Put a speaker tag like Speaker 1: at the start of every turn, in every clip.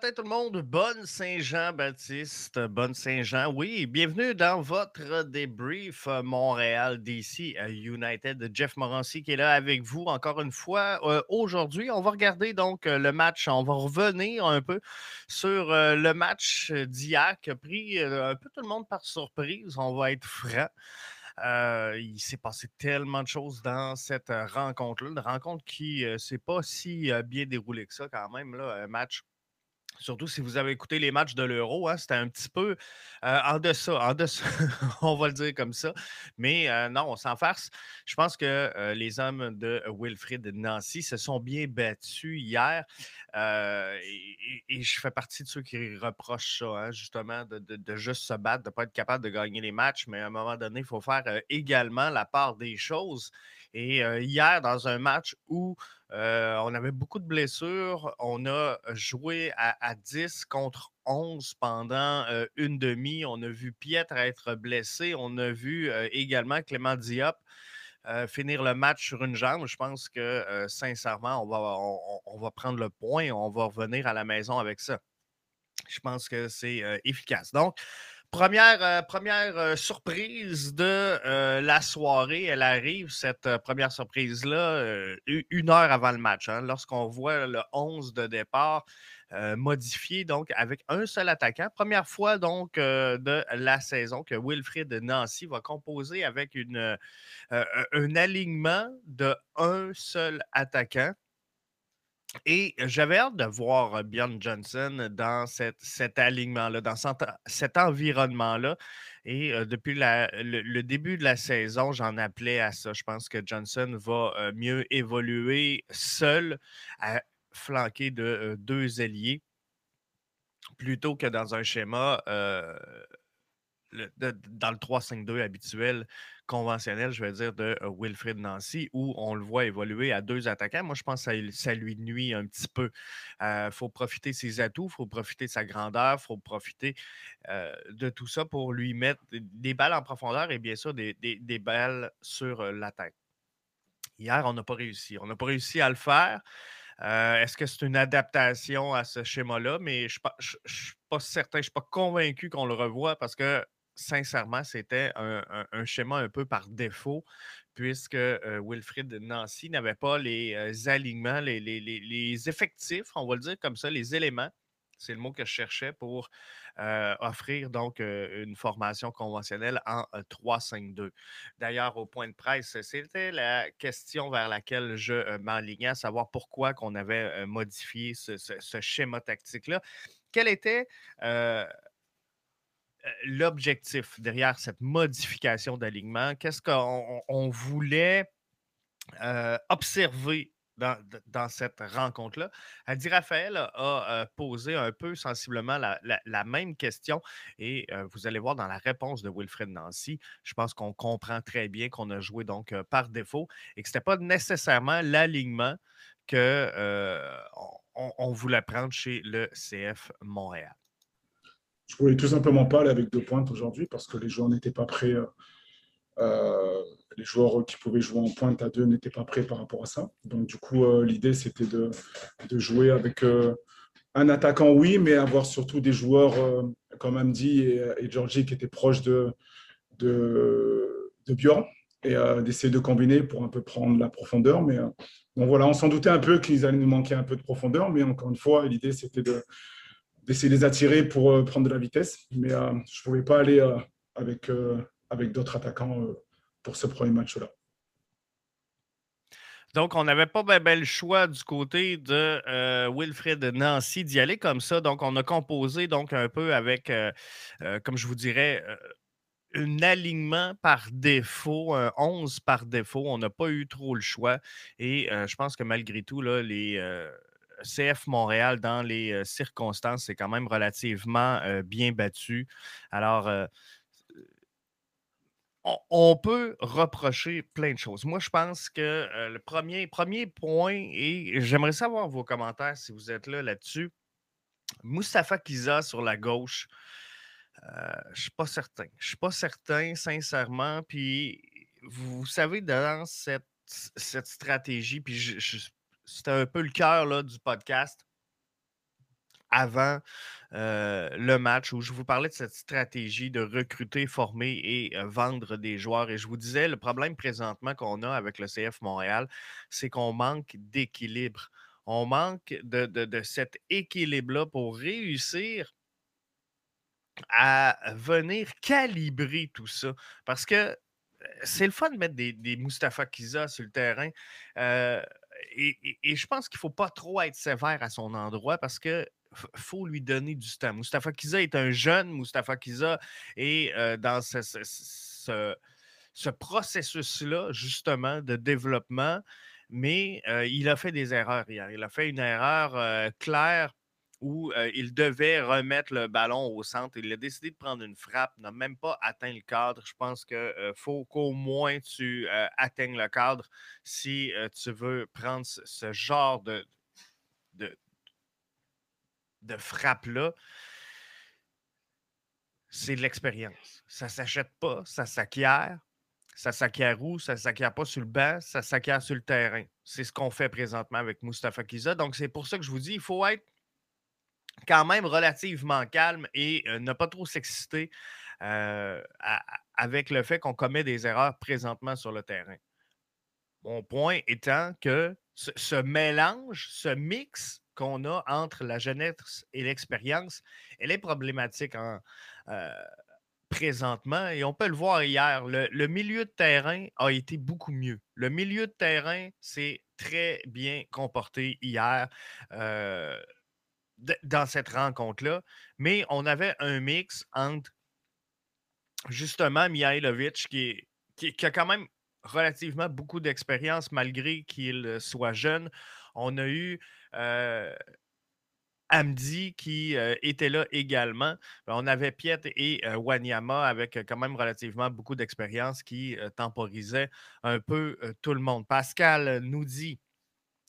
Speaker 1: Tout le monde, bonne Saint-Jean-Baptiste, bonne Saint-Jean. Oui, bienvenue dans votre débrief euh, Montréal DC euh, United. Jeff Morancy qui est là avec vous encore une fois. Euh, aujourd'hui, on va regarder donc le match, on va revenir un peu sur le match d'hier qui a pris un peu tout le monde par surprise, on va être franc. il s'est passé tellement de choses dans cette rencontre-là. Une rencontre qui ne s'est pas si bien déroulée que ça, quand même. Là. Un match Surtout si vous avez écouté les matchs de l'Euro, hein, c'était un petit peu en deçà, en deçà, on va le dire comme ça. Mais non, on s'en farce. Je pense que les hommes de Wilfrid Nancy se sont bien battus hier. Et, je fais partie de ceux qui reprochent ça, hein, justement, de, juste se battre, de ne pas être capable de gagner les matchs. Mais à un moment donné, il faut faire également la part des choses. Et hier, dans un match où on avait beaucoup de blessures, on a joué à, 10 contre 11 pendant une demi. On a vu Pietre être blessé. On a vu également Clément Diop. finir le match sur une jambe. Je pense que sincèrement, on va, on, va prendre le point. On va revenir à la maison avec ça. Je pense que c'est efficace. Donc, Première, euh, euh, surprise de euh, la soirée, elle arrive, cette première surprise-là, une heure avant le match. Hein, lorsqu'on voit le 11 de départ modifié, donc avec un seul attaquant. Première fois donc de la saison que Wilfrid Nancy va composer avec un alignement de un seul attaquant. Et j'avais hâte de voir Bjorn Johnson dans cet alignement-là, dans cet, environnement-là. Et depuis le, début de la saison, j'en appelais à ça. Je pense que Johnson va mieux évoluer seul, à, flanqué de deux ailiers, plutôt que dans un schéma dans le 3-5-2 habituel, conventionnel, je vais dire, de euh, Wilfred Nancy, où on le voit évoluer à deux attaquants. Moi, je pense que ça, lui nuit un petit peu. Il euh, faut profiter de ses atouts, il faut profiter de sa grandeur, il faut profiter euh, de tout ça pour lui mettre des balles en profondeur et bien sûr des, balles sur la tête. Hier, on n'a pas réussi. On n'a pas réussi à le faire. Est-ce que c'est une adaptation à ce schéma-là? Mais je ne suis pas certain, je ne suis pas convaincu qu'on le revoie parce que sincèrement, c'était un, schéma un peu par défaut, puisque euh, Wilfrid Nancy n'avait pas les euh, alignements, les, effectifs, on va le dire comme ça, les éléments. C'est le mot que je cherchais pour euh, offrir donc une formation conventionnelle en 3-5-2. D'ailleurs, au point de presse, c'était la question vers laquelle je m'enlignais, à savoir pourquoi qu'on avait modifié ce, schéma tactique-là. Quel était euh, l'objectif derrière cette modification d'alignement? Qu'est-ce qu'on voulait euh, observer dans, cette rencontre-là? Adi Raphaël a euh, posé un peu sensiblement la, même question et vous allez voir dans la réponse de Wilfred Nancy, je pense qu'on comprend très bien qu'on a joué donc par défaut et que ce n'était pas nécessairement l'alignement qu'on on voulait prendre chez le CF Montréal.
Speaker 2: Je ne voulais tout simplement pas aller avec deux pointes aujourd'hui parce que les joueurs n'étaient pas prêts. Euh, euh, les joueurs qui pouvaient jouer en pointe à deux n'étaient pas prêts par rapport à ça. Donc, du coup, euh, l'idée, c'était de, jouer avec un attaquant, oui, mais avoir surtout des joueurs comme Amdi et, Georgie qui étaient proches de, de, Bjorn et d'essayer de combiner pour un peu prendre la profondeur. Mais bon, voilà, on s'en doutait un peu qu'ils allaient nous manquer un peu de profondeur, mais encore une fois, l'idée, c'était de d'essayer de les attirer pour euh, prendre de la vitesse. Mais euh, je ne pouvais pas aller euh, avec, avec d'autres attaquants pour ce premier match-là.
Speaker 1: Donc, on n'avait pas bien le choix du côté de Wilfred Nancy d'y aller comme ça. Donc, on a composé donc un peu avec, comme je vous dirais, un alignement par défaut, un 11 par défaut. On n'a pas eu trop le choix. Et je pense que malgré tout, là, les, CF Montréal, dans les circonstances, c'est quand même relativement bien battu. Alors, on, peut reprocher plein de choses. Moi, je pense que le premier, point, et j'aimerais savoir vos commentaires si vous êtes là là-dessus. Moustapha Kiza sur la gauche, je ne suis pas certain. Je ne suis pas certain, sincèrement. Puis, vous savez, dans cette, cette stratégie, puis je, c'était un peu le cœur du podcast. avant le match où je vous parlais de cette stratégie de recruter, former et vendre des joueurs. Et je vous disais, le problème présentement qu'on a avec le CF Montréal, c'est qu'on manque d'équilibre. On manque de, de cet équilibre-là pour réussir à venir calibrer tout ça. Parce que c'est le fun de mettre des, des Mustafa Kiza sur le terrain. Et, je pense qu'il ne faut pas trop être sévère à son endroit parce que faut lui donner du temps. Mustafa Kiza est un jeune Mustafa Kiza et dans ce, ce, processus-là, justement, de développement, mais il a fait des erreurs hier. Il a fait une erreur claire où il devait remettre le ballon au centre. Il a décidé de prendre une frappe, n'a même pas atteint le cadre. Je pense qu'il faut qu'au moins tu atteignes le cadre si tu veux prendre ce, genre de, de, de frappe-là. C'est de l'expérience. Ça ne s'achète pas, ça s'acquiert. Ça s'acquiert où? Ça s'acquiert pas sur le banc, ça s'acquiert sur le terrain. C'est ce qu'on fait présentement avec Mustafa Kiza. Donc, c'est pour ça que je vous dis, il faut être quand même relativement calme et ne pas trop s'exciter avec le fait qu'on commet des erreurs présentement sur le terrain. Mon point étant que ce, mélange, ce mix qu'on a entre la jeunesse et l'expérience, elle est problématique présentement et on peut le voir hier. Le, milieu de terrain a été beaucoup mieux. Le milieu de terrain s'est très bien comporté hier dans cette rencontre-là, mais on avait un mix entre justement Mihailovic qui, a quand même relativement beaucoup d'expérience malgré qu'il soit jeune. On a eu euh, Amdi qui euh, était là également. On avait Piet et euh, Wanyama avec quand même relativement beaucoup d'expérience qui temporisaient un peu tout le monde. Pascal nous dit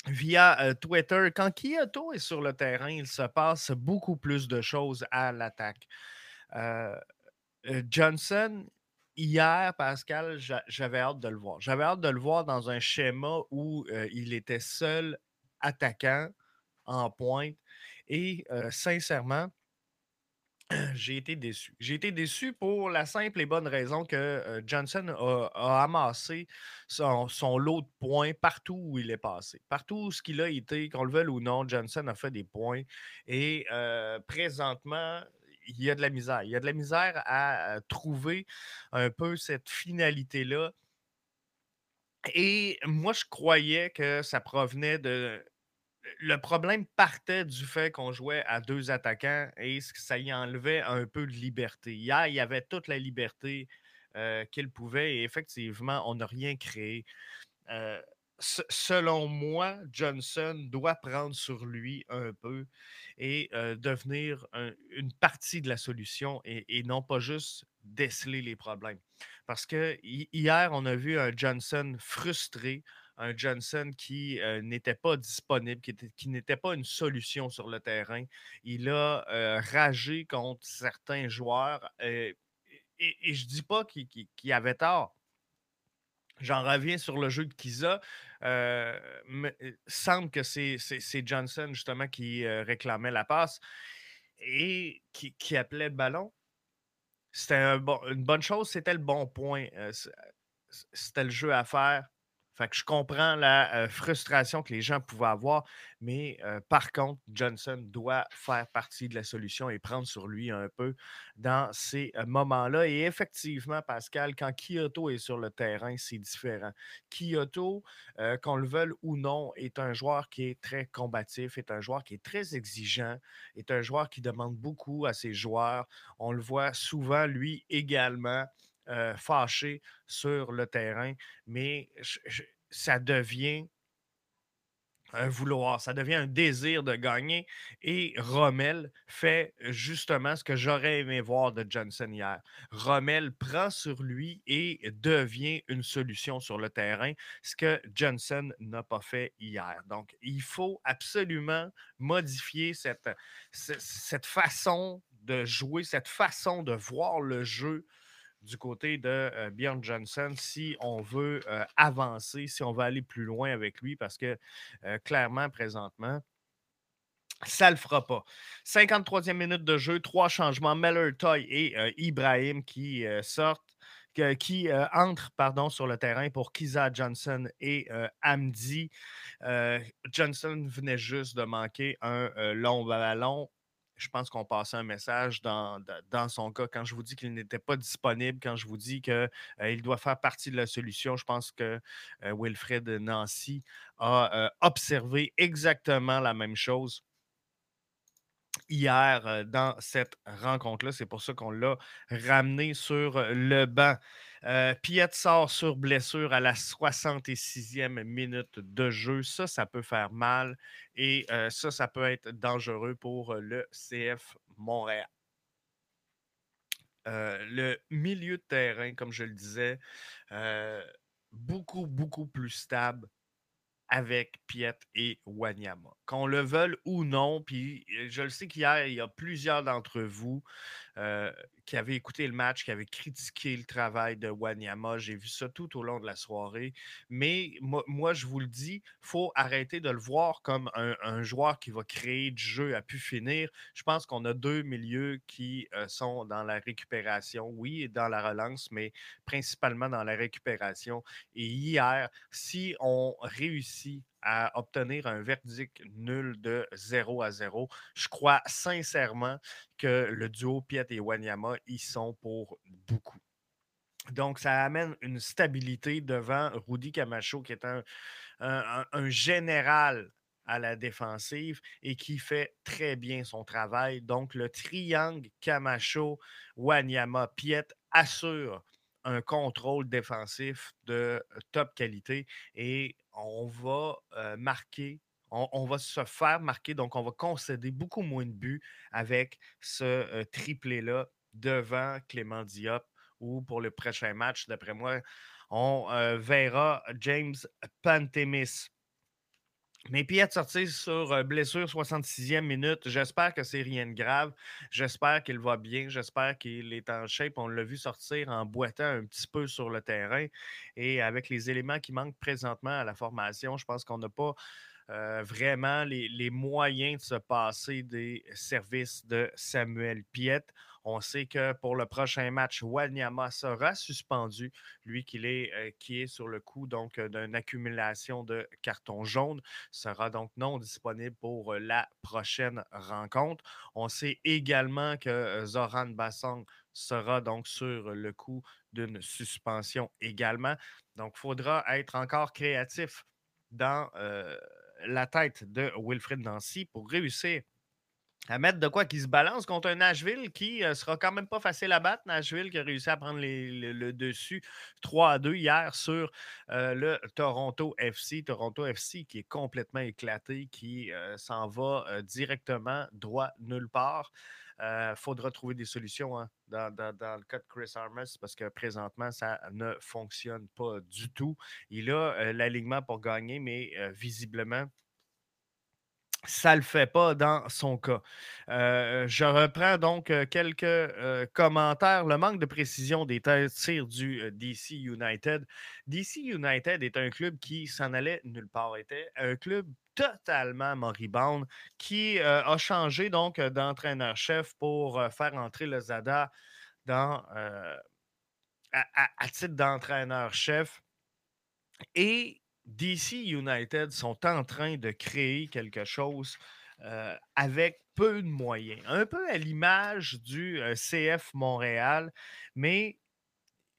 Speaker 1: via Twitter. Quand Kyoto est sur le terrain, il se passe beaucoup plus de choses à l'attaque. Johnson, hier, Pascal, j'avais hâte de le voir. J'avais hâte de le voir dans un schéma où il était seul attaquant en pointe. Et sincèrement, j'ai été déçu. J'ai été déçu pour la simple et bonne raison que euh, Johnson a, amassé son, lot de points partout où il est passé. Partout où ce qu'il a été, qu'on le veuille ou non, Johnson a fait des points. Et euh, présentement, il y a de la misère. Il y a de la misère à trouver un peu cette finalité-là. Et moi, je croyais que ça provenait de le problème partait du fait qu'on jouait à deux attaquants et ça y enlevait un peu de liberté. Hier, il y avait toute la liberté euh, qu'il pouvait et effectivement, on n'a rien créé. Euh, selon moi, Johnson doit prendre sur lui un peu et euh, devenir une partie de la solution et, non pas juste déceler les problèmes. Parce que hier, on a vu un Johnson frustré, un Johnson qui n'était pas disponible, qui, n'était pas une solution sur le terrain. Il a ragé contre certains joueurs. et, je ne dis pas qu'il avait tort. J'en reviens sur le jeu de Kiza. il semble que c'est Johnson, justement, qui réclamait la passe et qui, appelait le ballon. C'était une bonne chose, c'était le bon point. c'était le jeu à faire. Fait que je comprends la frustration que les gens pouvaient avoir, mais par contre, Johnson doit faire partie de la solution et prendre sur lui un peu dans ces moments-là. Et effectivement, Pascal, quand Kyoto est sur le terrain, c'est différent. Kyoto, qu'on le veuille ou non, est un joueur qui est très combatif, est un joueur qui est très exigeant, est un joueur qui demande beaucoup à ses joueurs. On le voit souvent, lui également. Euh, fâché sur le terrain, mais ça devient un vouloir, ça devient un désir de gagner. Et Rommel fait justement ce que j'aurais aimé voir de Johnson hier. Rommel prend sur lui et devient une solution sur le terrain, ce que Johnson n'a pas fait hier. Donc, il faut absolument modifier cette façon de jouer, cette façon de voir le jeu du côté de euh, Bjorn Johnson si on veut euh, avancer, si on veut aller plus loin avec lui, parce que euh, clairement, présentement, Ça ne le fera pas. 53e minute de jeu, trois changements. Meller, Toy et euh, Ibrahim qui euh, sortent, qui euh, entrent pardon, sur le terrain pour Kiza Johnson et Amdi. Johnson venait juste de manquer un long ballon je pense qu'on passait un message dans, son cas. Quand je vous dis qu'il n'était pas disponible, quand je vous dis qu'il il doit faire partie de la solution, je pense que Wilfred Nancy a observé exactement la même chose hier dans cette rencontre-là. C'est pour ça qu'on l'a ramené sur le banc. Piet sort sur blessure à la 66e minute de jeu. Ça, ça peut faire mal et ça, ça peut être dangereux pour le CF Montréal. le milieu de terrain, comme je le disais, beaucoup, beaucoup plus stable avec Piet et Wanyama. Qu'on le veuille ou non, puis je le sais qu'hier, il y a plusieurs d'entre vous euh, qui avait écouté le match, qui avait critiqué le travail de Wanyama. J'ai vu ça tout au long de la soirée. Mais moi, je vous le dis, il faut arrêter de le voir comme un, joueur qui va créer du jeu à pu finir. Je pense qu'on a deux milieux qui euh, sont dans la récupération, oui, dans la relance, mais principalement dans la récupération. Et hier, si on réussit à obtenir un verdict nul de 0 à 0. Je crois sincèrement que le duo Piet et Wanyama y sont pour beaucoup. Donc, ça amène une stabilité devant Rudy Camacho, qui est un, un, général à la défensive et qui fait très bien son travail. Donc, le triangle Camacho, Wanyama, Piet assure un contrôle défensif de top qualité et on va marquer, on, va se faire marquer, donc on va concéder beaucoup moins de buts avec ce triplé-là devant Clément Diop ou pour le prochain match, d'après moi, on verra James Pantemis mais Piet sorti sur euh, blessure 66e minute. J'espère que c'est rien de grave. J'espère qu'il va bien. J'espère qu'il est en shape. On l'a vu sortir en boitant un petit peu sur le terrain. Et avec les éléments qui manquent présentement à la formation, je pense qu'on n'a pas vraiment les, les, moyens de se passer des services de Samuel Piet. On sait que pour le prochain match, Wanyama sera suspendu, lui qui est, euh, est sur le coup donc euh, d'une accumulation de cartons jaunes, sera donc non disponible pour euh, la prochaine rencontre. On sait également que Zoran Bassang sera donc sur le coup d'une suspension également. Donc, il faudra être encore créatif dans la tête de Wilfred Nancy pour réussir à mettre de quoi qui se balance contre un Nashville qui euh, sera quand même pas facile à battre. Nashville qui a réussi à prendre le, dessus 3 à 2 hier sur euh, le Toronto FC. Toronto FC qui est complètement éclaté, qui euh, s'en va directement droit nulle part. Il faudra trouver des solutions hein, dans, le cas de Chris Armas parce que présentement, ça ne fonctionne pas du tout. Il a l'alignement pour gagner, mais visiblement, ça ne le fait pas dans son cas. Euh, je reprends donc euh, quelques euh, commentaires. Le manque de précision des tirs du DC United. DC United est un club qui s'en allait nulle part. Était un club totalement moribond qui a changé donc d'entraîneur-chef pour faire entrer le Zada dans, à titre d'entraîneur-chef. Et DC United sont en train de créer quelque chose euh, avec peu de moyens. Un peu à l'image du euh, CF Montréal, mais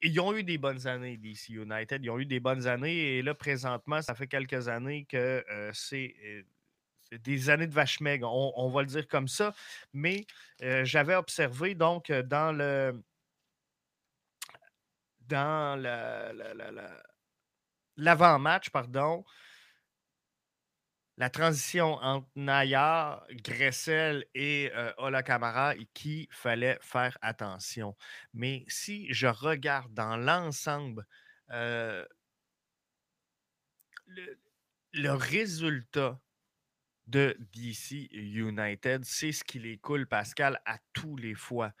Speaker 1: ils ont eu des bonnes années, DC United. Ils ont eu des bonnes années et là, présentement, ça fait quelques années que euh, c'est des années de vache on, va le dire comme ça. Mais j'avais observé donc dans le dans l'avant-match, pardon, la transition entre Nayar, Gressel et euh, Ola Camara, qui fallait faire attention. Mais si je regarde dans l'ensemble euh, le, résultat de DC United. C'est ce qui les coule, Pascal, à tous les fois.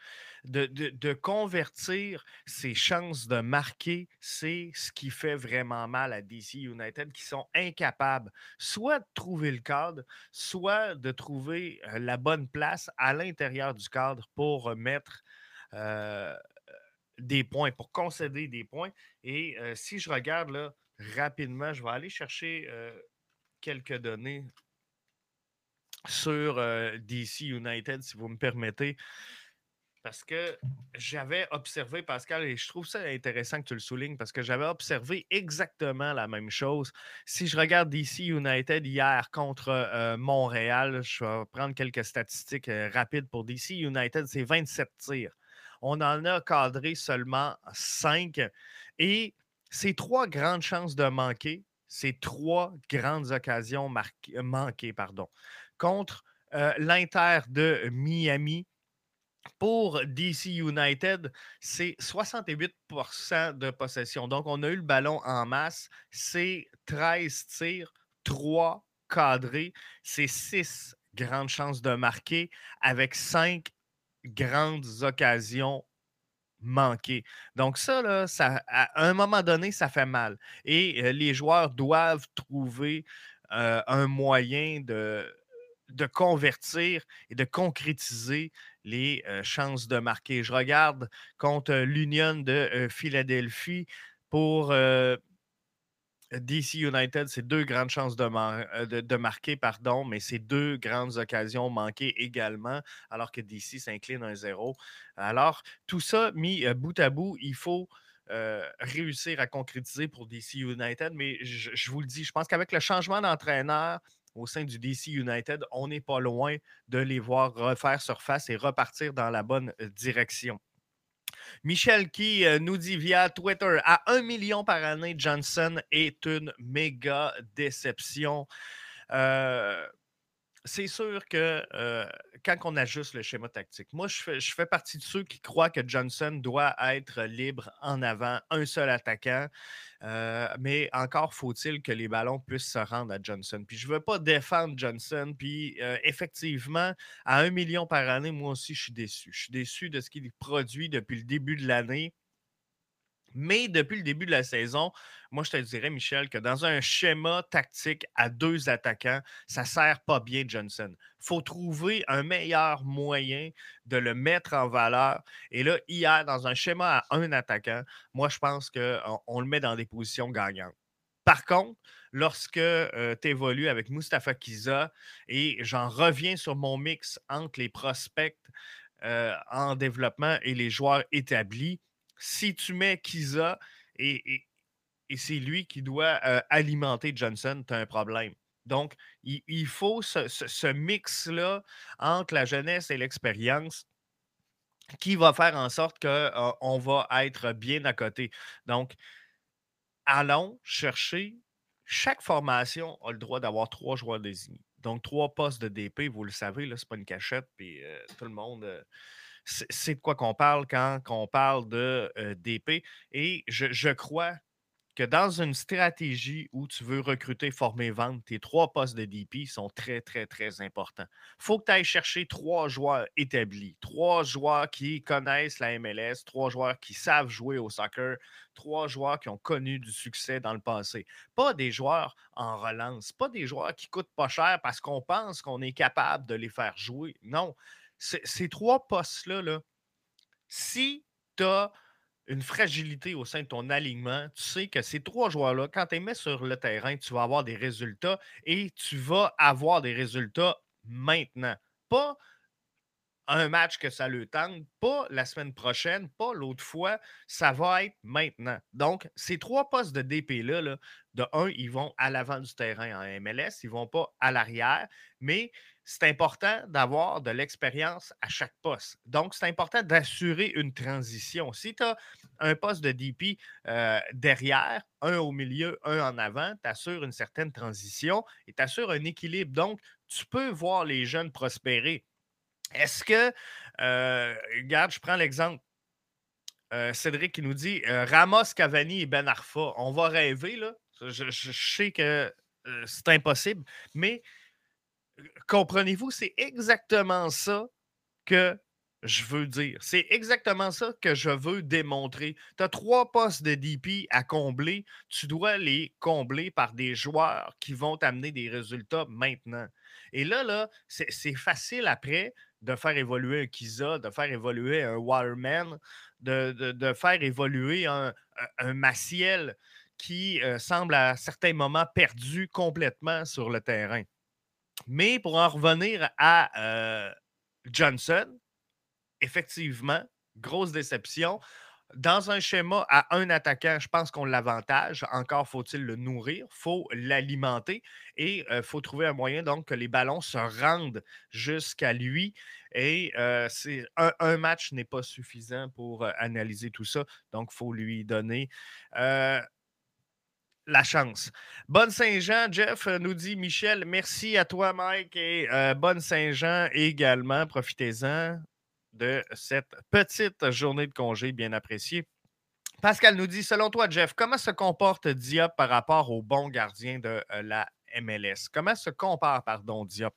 Speaker 1: De, convertir ses chances de marquer, c'est ce qui fait vraiment mal à DC United, qui sont incapables soit de trouver le cadre, soit de trouver euh, la bonne place à l'intérieur du cadre pour mettre euh, des points, pour concéder des points. Et euh, si je regarde rapidement, je vais aller chercher quelques données sur DC United, si vous me permettez. Parce que j'avais observé, Pascal, et je trouve ça intéressant que tu le soulignes, parce que j'avais observé exactement la même chose. Si je regarde DC United hier contre Montréal, je vais prendre quelques statistiques rapides pour DC United, c'est 27 tirs. On en a cadré seulement 5. Et c'est trois grandes chances de manquer, c'est trois grandes occasions manquées. Pardon contre euh, l'Inter de Miami. Pour DC United, c'est 68% de possession. Donc, on a eu le ballon en masse. C'est 13 tirs, 3 cadrés. C'est 6 grandes chances de marquer avec 5 grandes occasions manquées. Donc, ça, ça, à un moment donné, ça fait mal. Et euh, les joueurs doivent trouver euh, un moyen de de convertir et de concrétiser les chances de marquer. Je regarde contre l'Union de Philadelphie pour DC United, c'est deux grandes chances de, marquer, pardon, mais c'est deux grandes occasions manquées également, alors que DC s'incline 1-0. Alors, tout ça mis bout à bout, il faut réussir à concrétiser pour DC United, mais je vous le dis, je pense qu'avec le changement d'entraîneur, au sein du DC United, on n'est pas loin de les voir refaire surface et repartir dans la bonne euh, direction. Michel qui euh, nous dit via Twitter à 1 million par année, Johnson est une méga déception. Euh, c'est sûr que quand on ajuste le schéma tactique, moi, je fais, partie de ceux qui croient que Johnson doit être libre en avant, un seul attaquant. Mais encore faut-il que les ballons puissent se rendre à Johnson. Puis je ne veux pas défendre Johnson. Puis effectivement, à un million par année, moi aussi, je suis déçu. Je suis déçu de ce qu'il produit depuis le début de l'année. Mais depuis le début de la saison, moi, je te dirais, Michel, que dans un schéma tactique à deux attaquants, ça ne sert pas bien Johnson. Il faut trouver un meilleur moyen de le mettre en valeur. Et là, hier, dans un schéma à un attaquant, moi, je pense qu'on on le met dans des positions gagnantes. Par contre, lorsque euh, tu évolues avec Mustafa Kiza, et j'en reviens sur mon mix entre les prospects euh, en développement et les joueurs établis, si tu mets Kiza et, c'est lui qui doit euh, alimenter Johnson, tu as un problème. Donc, il, faut ce, mix-là entre la jeunesse et l'expérience qui va faire en sorte qu'on euh, va être bien à côté. Donc, allons chercher. Chaque formation a le droit d'avoir trois joueurs désignés. Donc, trois postes de DP, vous le savez, ce n'est pas une cachette, puis euh, tout le monde c'est de quoi qu'on parle quand on parle de DP. Et je, crois que dans une stratégie où tu veux recruter, former, vendre, tes trois postes de DP sont très, très, très importants. Il faut que tu ailles chercher trois joueurs établis, trois joueurs qui connaissent la MLS, trois joueurs qui savent jouer au soccer, trois joueurs qui ont connu du succès dans le passé. Pas des joueurs en relance, pas des joueurs qui coûtent pas cher parce qu'on pense qu'on est capable de les faire jouer. Non, ces trois postes-là, là, si tu as une fragilité au sein de ton alignement, tu sais que ces trois joueurs-là, quand tu les mets sur le terrain, tu vas avoir des résultats et tu vas avoir des résultats maintenant. Pas un match que ça le tente, pas la semaine prochaine, pas l'autre fois, ça va être maintenant. Donc, ces trois postes de DP-là, là, de un, ils vont à l'avant du terrain en MLS, ils ne vont pas à l'arrière, mais c'est important d'avoir de l'expérience à chaque poste. Donc, c'est important d'assurer une transition. Si tu as un poste de DP euh, derrière, un au milieu, un en avant, tu assures une certaine transition et tu assures un équilibre. Donc, tu peux voir les jeunes prospérer. Est-ce que, euh, regarde, je prends l'exemple. Euh, Cédric qui nous dit Ramos, Cavani et Ben Arfa. On va rêver, là. Je, je sais que c'est impossible, mais comprenez-vous, c'est exactement ça que je veux dire. C'est exactement ça que je veux démontrer. Tu as trois postes de DP à combler. Tu dois les combler par des joueurs qui vont t'amener des résultats maintenant. Et là, là c'est facile après de faire évoluer un Kiza, de faire évoluer un Waterman, de, faire évoluer un, Maciel qui euh, semble à certains moments perdu complètement sur le terrain. Mais pour en revenir à euh, Johnson, effectivement, grosse déception. Dans un schéma à un attaquant, je pense qu'on l'avantage. Encore faut-il le nourrir, faut l'alimenter et il euh, faut trouver un moyen donc que les ballons se rendent jusqu'à lui. Et euh, c'est un, match n'est pas suffisant pour analyser tout ça. Donc, faut lui donner la chance. Bonne Saint-Jean, Jeff nous dit Michel, merci à toi, Mike, et bonne Saint-Jean également. Profitez-en de cette petite journée de congé bien appréciée. Pascal nous dit, selon toi, Jeff, comment se comporte Diop par rapport au bon gardien de euh, la MLS? Comment se compare, pardon, Diop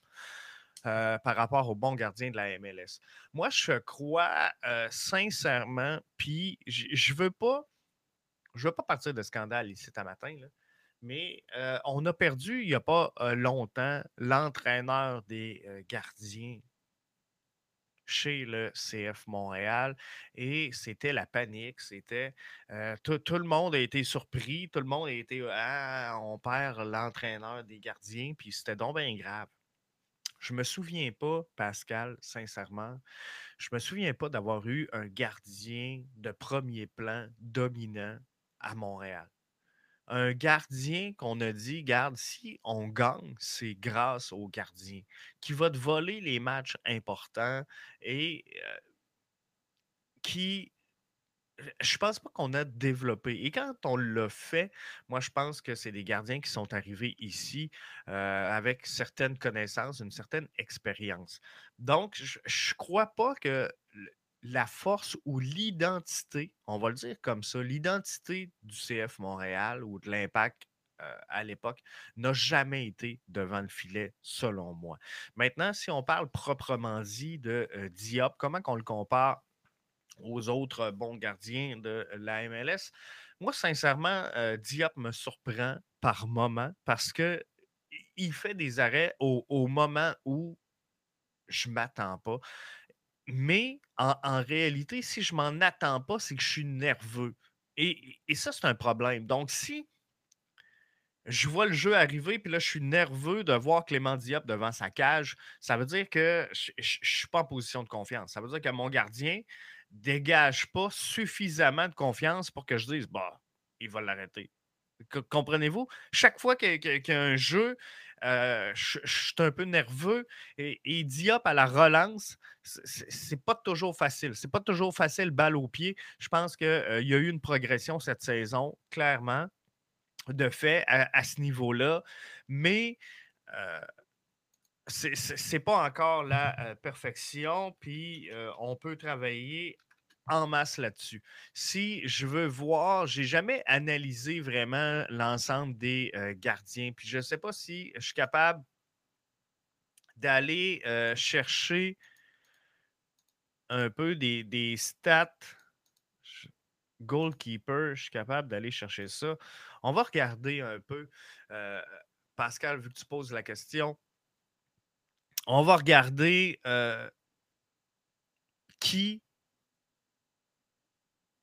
Speaker 1: euh, par rapport au bon gardien de la MLS? Moi, je crois euh, sincèrement, puis je ne veux pas je veux pas partir de scandale ici à matin, mais on a perdu il n'y a pas longtemps l'entraîneur des gardiens chez le CF Montréal et c'était la panique. C'était tout, le monde a été surpris, tout le monde a été ah, on perd l'entraîneur des gardiens, puis c'était donc bien grave. Je me souviens pas, Pascal, sincèrement, je me souviens pas d'avoir eu un gardien de premier plan dominant à Montréal un gardien qu'on a dit, garde, si on gagne, c'est grâce au gardien qui va te voler les matchs importants et qui, je pense pas qu'on a développé. Et quand on l'a fait, moi, je pense que c'est des gardiens qui sont arrivés ici avec certaines connaissances, une certaine expérience. Donc, je ne crois pas que la force ou l'identité, on va le dire comme ça, l'identité du CF Montréal ou de l'impact euh, à l'époque n'a jamais été devant le filet, selon moi. Maintenant, si on parle proprement dit de euh, Diop, comment qu'on le compare aux autres bons gardiens de la MLS? Moi, sincèrement, euh, Diop me surprend par moment parce que il fait des arrêts au, au moment où je m'attends pas. Mais en, réalité, si je m'en attends pas, c'est que je suis nerveux. Et, ça, c'est un problème. Donc, si je vois le jeu arriver, puis là, je suis nerveux de voir Clément Diop devant sa cage, ça veut dire que je ne suis pas en position de confiance. Ça veut dire que mon gardien dégage pas suffisamment de confiance pour que je dise, bah, il va l'arrêter. Comprenez-vous? Chaque fois qu'il y, a un jeu, euh, je, suis un peu nerveux. Et, Diop à la relance, c'est pas toujours facile. C'est pas toujours facile, balle au pied. Je pense qu'il euh, y a eu une progression cette saison, clairement, de fait, à, ce niveau-là. Mais euh, c'est pas encore la perfection. Puis on peut travailler en masse là-dessus. Si je veux voir, j'ai jamais analysé vraiment l'ensemble des euh, gardiens. Puis je ne sais pas si je suis capable d'aller euh, chercher un peu des, stats goalkeeper. Je suis capable d'aller chercher ça. On va regarder un peu. Euh, Pascal, vu que tu poses la question, on va regarder qui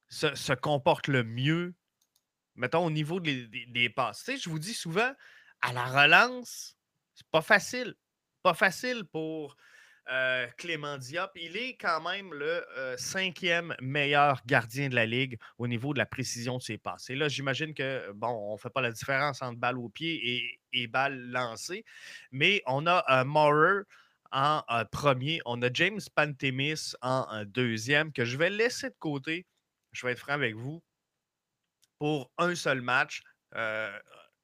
Speaker 1: se, comporte le mieux, mettons, au niveau des, passes. Tu sais, je vous dis souvent, à la relance, c'est pas facile. Pas facile pour euh, Clément Diop. Il est quand même le euh, cinquième meilleur gardien de la Ligue au niveau de la précision de ses passes. Et là, j'imagine que, bon, on ne fait pas la différence entre balle au pied et, et balle lancée, mais on a euh, Maurer en premier, on a James Pantemis en deuxième, que je vais laisser de côté je vais être franc avec vous, pour un seul match, euh,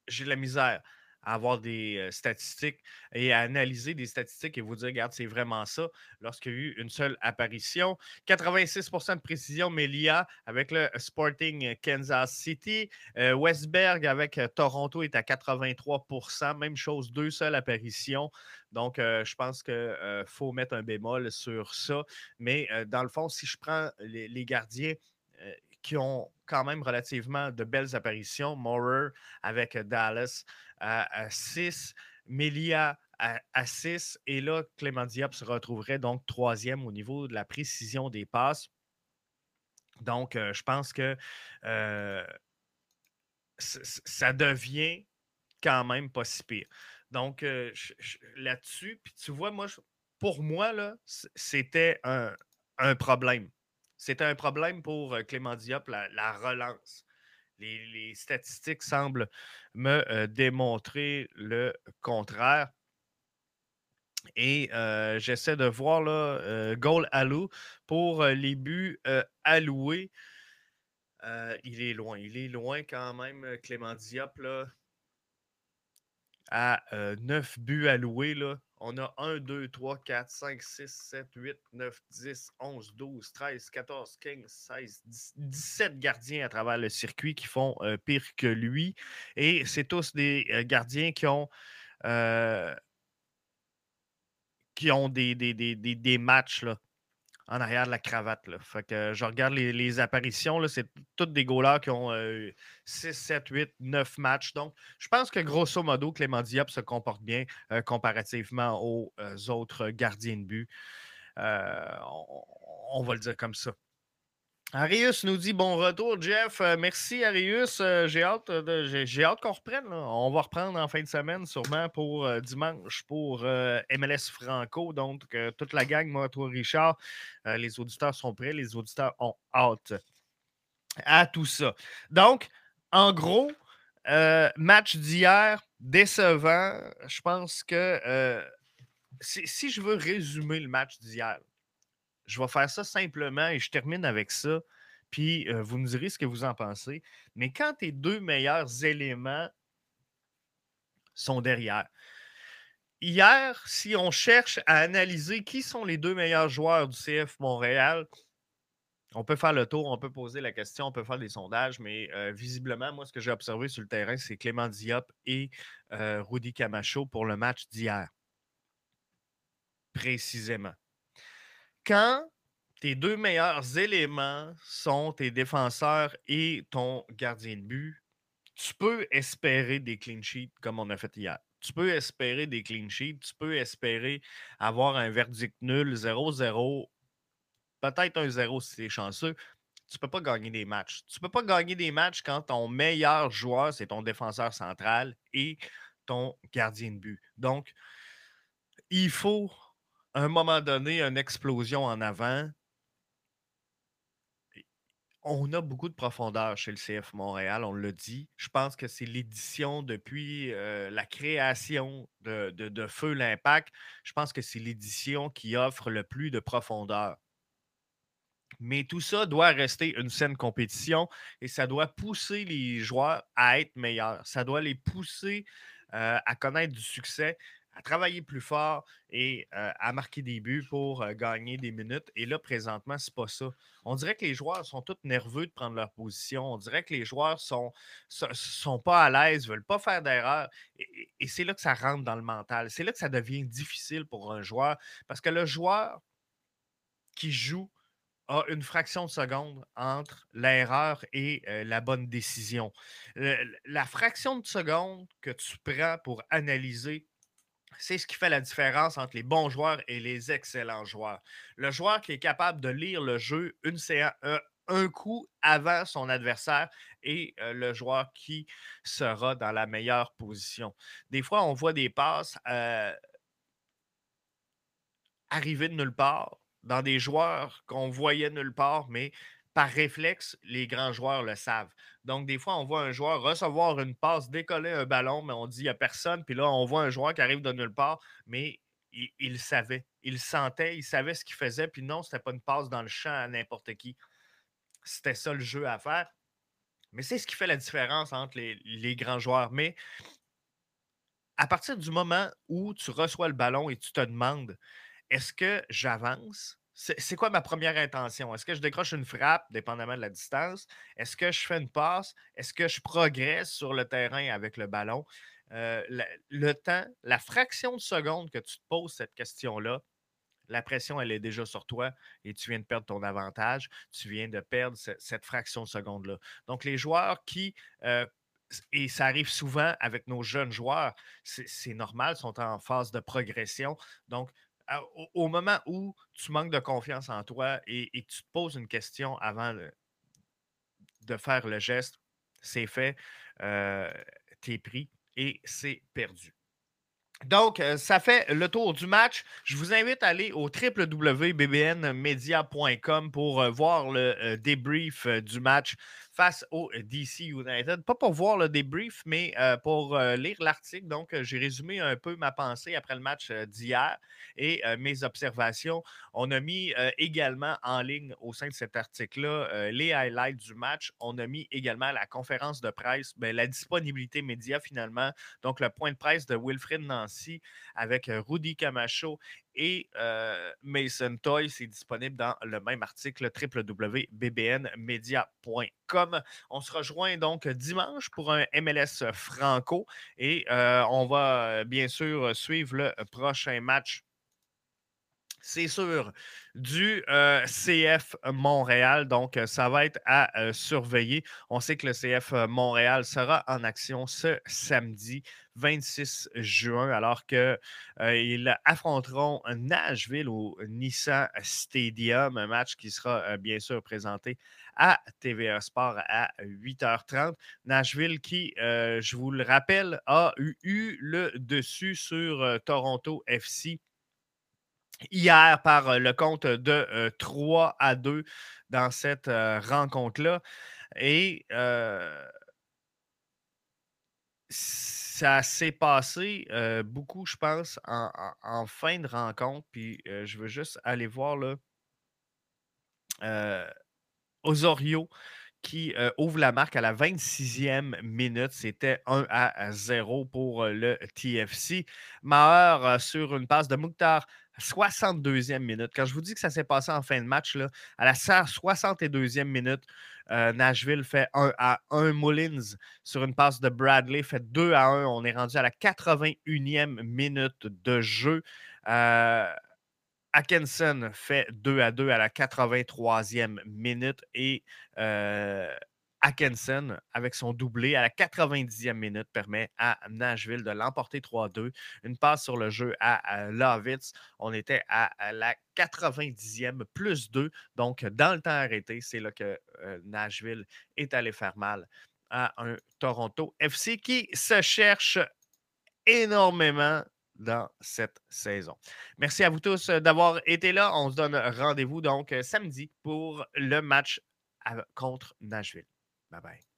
Speaker 1: j'ai de la misère avoir des statistiques et à analyser des statistiques et vous dire, regarde, c'est vraiment ça, lorsqu'il y a eu une seule apparition. 86% de précision, Melia avec le Sporting Kansas City. Westberg avec Toronto est à 83% Même chose, deux seules apparitions. Donc, je pense qu'il faut mettre un bémol sur ça. Mais dans le fond, si je prends les gardiens, qui ont quand même relativement de belles apparitions. Maurer avec Dallas à, 6, Melia à, 6, et là, Clément Diop se retrouverait donc troisième au niveau de la précision des passes. Donc, euh, je pense que euh, ça devient quand même pas si pire. Donc, euh, là-dessus, puis tu vois, moi, pour moi, c'était un problème. C'était un problème pour Clément Diop, la, relance. Les, statistiques semblent me démontrer le contraire. Et j'essaie de voir là, goal alloué pour les buts alloués. il est loin. Il est loin quand même, Clément Diop. Là, à 9 buts alloués. Là. On a 1, 2, 3, 4, 5, 6, 7, 8, 9, 10, 11, 12, 13, 14, 15, 16, 17 gardiens à travers le circuit qui font pire que lui. Et c'est tous des gardiens qui ont, qui ont des, des matchs là, en arrière de la cravate. Je regarde les, apparitions, c'est toutes des goalers qui ont 6, 7, 8, 9 matchs. Donc, je pense que grosso modo, Clément Diop se comporte bien euh, comparativement aux euh, autres gardiens de but. Euh, on, va le dire comme ça. Arius nous dit bon retour, Jeff. Euh, merci, Arius. Euh, j'ai hâte, j'ai, hâte qu'on reprenne. On va reprendre en fin de semaine, sûrement pour euh, dimanche, pour MLS Franco. Donc, toute la gang, moi, toi, Richard, les auditeurs sont prêts. Les auditeurs ont hâte à tout ça. Donc, en gros, match d'hier, décevant. Je pense que si je veux résumer le match d'hier, je vais faire ça simplement et je termine avec ça. Puis vous me direz ce que vous en pensez. Mais quand tes deux meilleurs éléments sont derrière, hier, si on cherche à analyser qui sont les deux meilleurs joueurs du CF Montréal, on peut faire le tour, on peut poser la question, on peut faire des sondages, mais visiblement, moi, ce que j'ai observé sur le terrain, c'est Clément Diop et Rudy Camacho pour le match d'hier. Précisément quand tes deux meilleurs éléments sont tes défenseurs et ton gardien de but, tu peux espérer des clean sheets comme on a fait hier. Tu peux espérer des clean sheets, tu peux espérer avoir un verdict nul, 0-0, peut-être un 0 si tu chanceux. Tu ne peux pas gagner des matchs. Tu ne peux pas gagner des matchs quand ton meilleur joueur, c'est ton défenseur central et ton gardien de but. Donc, il faut un moment donné, une explosion en avant. On a beaucoup de profondeur chez le CF Montréal, on l'a dit. Je pense que c'est l'édition depuis euh, la création de, de Feu l'Impact. Je pense que c'est l'édition qui offre le plus de profondeur. Mais tout ça doit rester une saine compétition et ça doit pousser les joueurs à être meilleurs. Ça doit les pousser euh, à connaître du succès à travailler plus fort et à marquer des buts pour gagner des minutes. Et là, présentement, c'est pas ça. On dirait que les joueurs sont tous nerveux de prendre leur position. On dirait que les joueurs sont, sont pas à l'aise, veulent pas faire d'erreur. Et, et c'est là que ça rentre dans le mental. C'est là que ça devient difficile pour un joueur. Parce que le joueur qui joue a une fraction de seconde entre l'erreur et la bonne décision. la fraction de seconde que tu prends pour analyser c'est ce qui fait la différence entre les bons joueurs et les excellents joueurs. Le joueur qui est capable de lire le jeu une un, coup avant son adversaire et euh, le joueur qui sera dans la meilleure position. Des fois, on voit des passes euh, arriver de nulle part dans des joueurs qu'on voyait nulle part, mais par réflexe, les grands joueurs le savent. Donc, des fois, on voit un joueur recevoir une passe, décoller un ballon, mais on dit il n'y a personne. Puis là, on voit un joueur qui arrive de nulle part, mais il, savait, il sentait, il savait ce qu'il faisait. Puis non, ce n'était pas une passe dans le champ à n'importe qui. C'était ça le jeu à faire. Mais c'est ce qui fait la différence entre les, les grands joueurs. Mais à partir du moment où tu reçois le ballon et tu te demandes est-ce que j'avance? C'est quoi ma première intention? Est-ce que je décroche une frappe, dépendamment de la distance? Est-ce que je fais une passe? Est-ce que je progresse sur le terrain avec le ballon? Euh, le, temps, la fraction de seconde que tu te poses cette question-là, la pression, elle est déjà sur toi et tu viens de perdre ton avantage. Tu viens de perdre cette fraction de seconde-là. Donc, les joueurs qui, euh, et ça arrive souvent avec nos jeunes joueurs, c'est normal, sont en phase de progression. Donc, au, moment où tu manques de confiance en toi et, que tu te poses une question avant de faire le geste, c'est fait, euh, t'es pris et c'est perdu. Donc, euh, ça fait le tour du match. Je vous invite à aller au www.bbnmedia.com pour euh, voir le débrief du match face au DC United. Pas pour voir le débrief, mais euh, pour euh, lire l'article. Donc, euh, j'ai résumé un peu ma pensée après le match d'hier et mes observations. On a mis également en ligne au sein de cet article-là les highlights du match. On a mis également la conférence de presse, ben, la disponibilité média finalement. Donc, le point de presse de Wilfred Nancy avec Rudy Camacho et Mason Toy. C'est disponible dans le même article www.bbnmedia.com. On se rejoint donc dimanche pour un MLS franco et on va bien sûr suivre le prochain match c'est sûr, du CF Montréal. Donc, ça va être à surveiller. On sait que le CF Montréal sera en action ce samedi 26 juin, alors qu'ils affronteront Nashville au Nissan Stadium, un match qui sera bien sûr présenté à TVA Sport à 8h30. Nashville qui, je vous le rappelle, a eu le dessus sur Toronto FC hier par euh, le compte de 3 euh, à 2 dans cette euh, rencontre-là. Et ça s'est passé beaucoup, je pense, en, fin de rencontre. Puis je veux juste aller voir. Osorio qui ouvre la marque à la 26e minute. C'était 1 à 0 pour le TFC. Maher sur une passe de Mouktar 62e minute. Quand je vous dis que ça s'est passé en fin de match, à la 62e minute, euh, Nashville fait 1 à 1. Mullins sur une passe de Bradley fait 2 à 1. On est rendu à la 81e minute de jeu. Euh, Atkinson fait 2 à 2 à la 83e minute et euh, Atkinson, avec son doublé à la 90e minute, permet à Nashville de l'emporter 3-2. Une passe sur le jeu à, Lovitz. On était à, la 90e plus 2. Donc, dans le temps arrêté, c'est là que euh, Nashville est allé faire mal à un Toronto FC qui se cherche énormément dans cette saison. Merci à vous tous d'avoir été là. On se donne rendez-vous donc samedi pour le match contre Nashville. Bye bye.